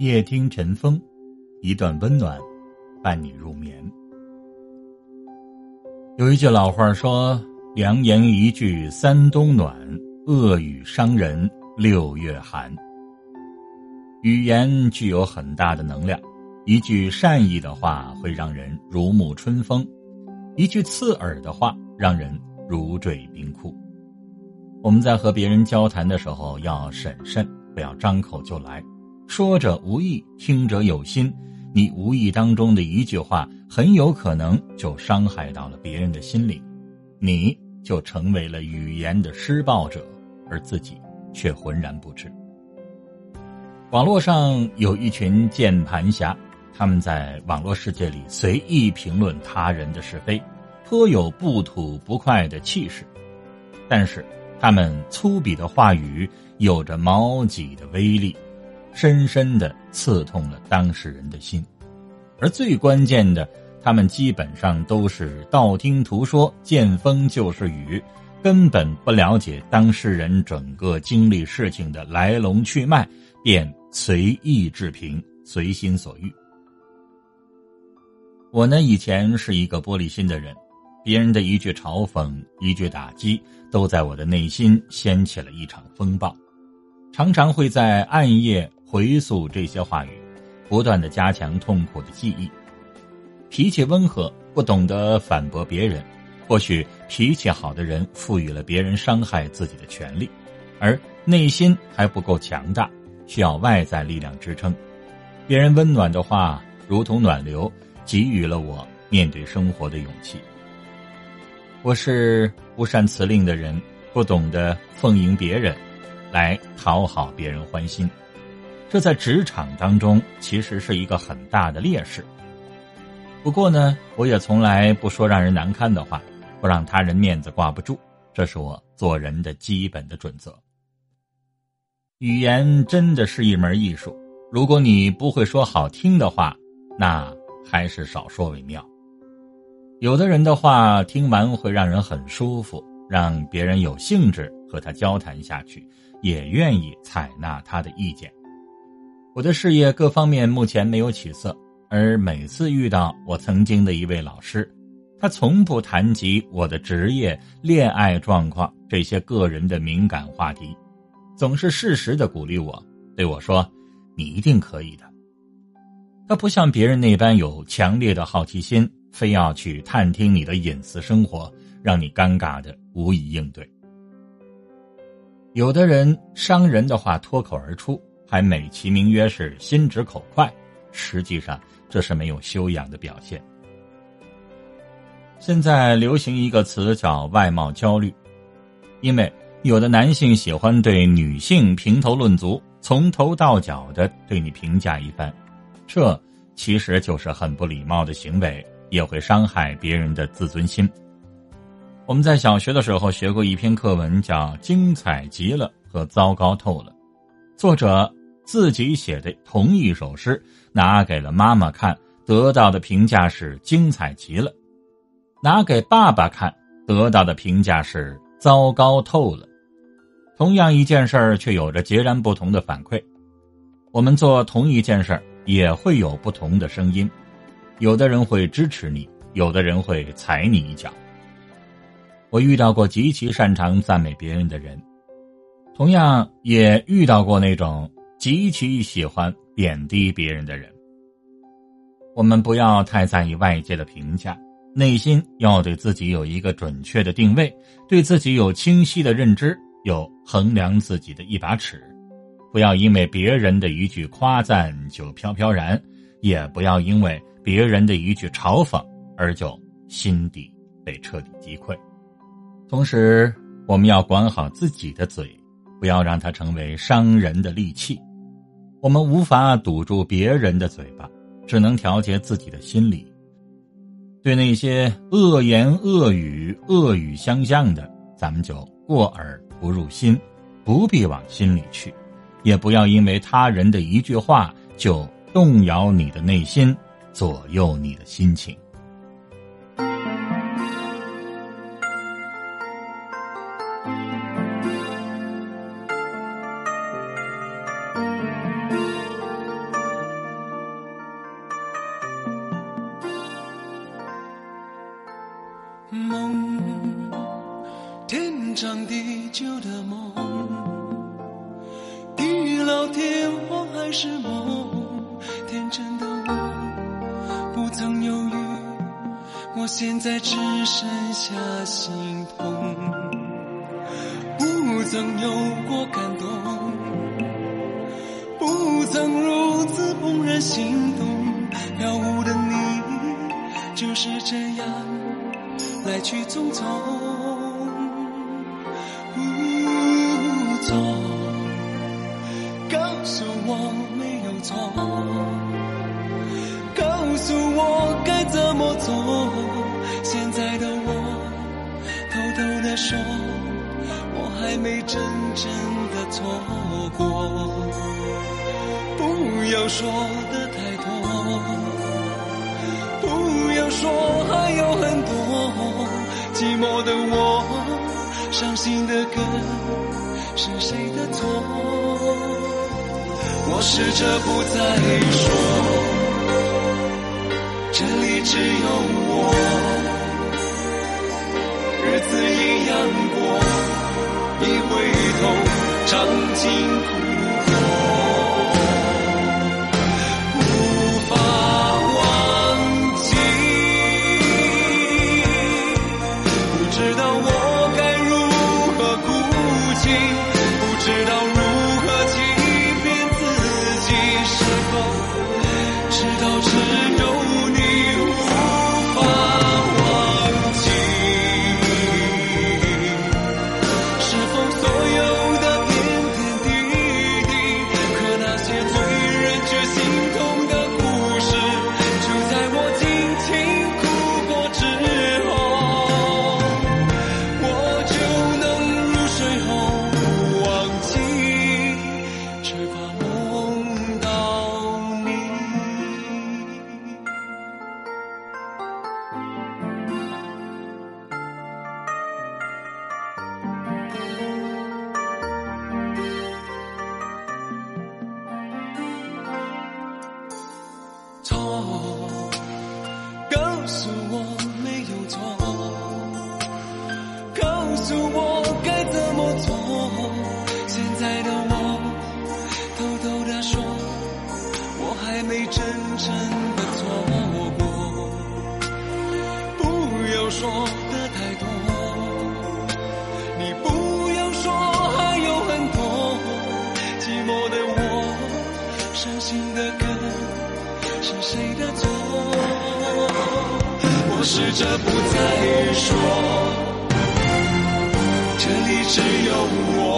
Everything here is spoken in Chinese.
夜听晨风，一段温暖，伴你入眠。有一句老话说：“良言一句三冬暖，恶语伤人六月寒。”语言具有很大的能量，一句善意的话会让人如沐春风，一句刺耳的话让人如坠冰窟。我们在和别人交谈的时候要审慎，不要张口就来。说者无意，听者有心。你无意当中的一句话，很有可能就伤害到了别人的心灵，你就成为了语言的施暴者，而自己却浑然不知。网络上有一群键盘侠，他们在网络世界里随意评论他人的是非，颇有不吐不快的气势，但是。他们粗鄙的话语有着矛戟的威力，深深的刺痛了当事人的心。而最关键的，他们基本上都是道听途说、见风就是雨，根本不了解当事人整个经历事情的来龙去脉，便随意置评、随心所欲。我呢，以前是一个玻璃心的人。别人的一句嘲讽，一句打击，都在我的内心掀起了一场风暴，常常会在暗夜回溯这些话语，不断的加强痛苦的记忆。脾气温和，不懂得反驳别人，或许脾气好的人赋予了别人伤害自己的权利，而内心还不够强大，需要外在力量支撑。别人温暖的话，如同暖流，给予了我面对生活的勇气。我是不善辞令的人，不懂得奉迎别人，来讨好别人欢心，这在职场当中其实是一个很大的劣势。不过呢，我也从来不说让人难堪的话，不让他人面子挂不住，这是我做人的基本的准则。语言真的是一门艺术，如果你不会说好听的话，那还是少说为妙。有的人的话听完会让人很舒服，让别人有兴致和他交谈下去，也愿意采纳他的意见。我的事业各方面目前没有起色，而每次遇到我曾经的一位老师，他从不谈及我的职业、恋爱状况这些个人的敏感话题，总是适时的鼓励我，对我说：“你一定可以的。”他不像别人那般有强烈的好奇心。非要去探听你的隐私生活，让你尴尬的无以应对。有的人伤人的话脱口而出，还美其名曰是心直口快，实际上这是没有修养的表现。现在流行一个词叫外貌焦虑，因为有的男性喜欢对女性评头论足，从头到脚的对你评价一番，这其实就是很不礼貌的行为。也会伤害别人的自尊心。我们在小学的时候学过一篇课文，叫《精彩极了》和《糟糕透了》。作者自己写的同一首诗，拿给了妈妈看，得到的评价是“精彩极了”；拿给爸爸看，得到的评价是“糟糕透了”。同样一件事儿，却有着截然不同的反馈。我们做同一件事儿，也会有不同的声音。有的人会支持你，有的人会踩你一脚。我遇到过极其擅长赞美别人的人，同样也遇到过那种极其喜欢贬低别人的人。我们不要太在意外界的评价，内心要对自己有一个准确的定位，对自己有清晰的认知，有衡量自己的一把尺。不要因为别人的一句夸赞就飘飘然，也不要因为。别人的一句嘲讽，而就心底被彻底击溃。同时，我们要管好自己的嘴，不要让它成为伤人的利器。我们无法堵住别人的嘴巴，只能调节自己的心理。对那些恶言恶语、恶语相向的，咱们就过耳不入心，不必往心里去，也不要因为他人的一句话就动摇你的内心。左右你的心情。我现在只剩下心痛，不曾有过感动，不曾如此怦然心动，飘忽的你就是这样来去匆匆。错，告诉我没有错，偷偷的说，我还没真正的错过。不要说的太多，不要说还有很多。寂寞的我，伤心的歌。是谁的错？我试着不再说，这里只有我，子一样过，一回头，尝尽苦果。还没真正的错过，不要说的太多，你不要说还有很多。寂寞的我，伤心的歌，是谁的错？我试着不再说，这里只有我。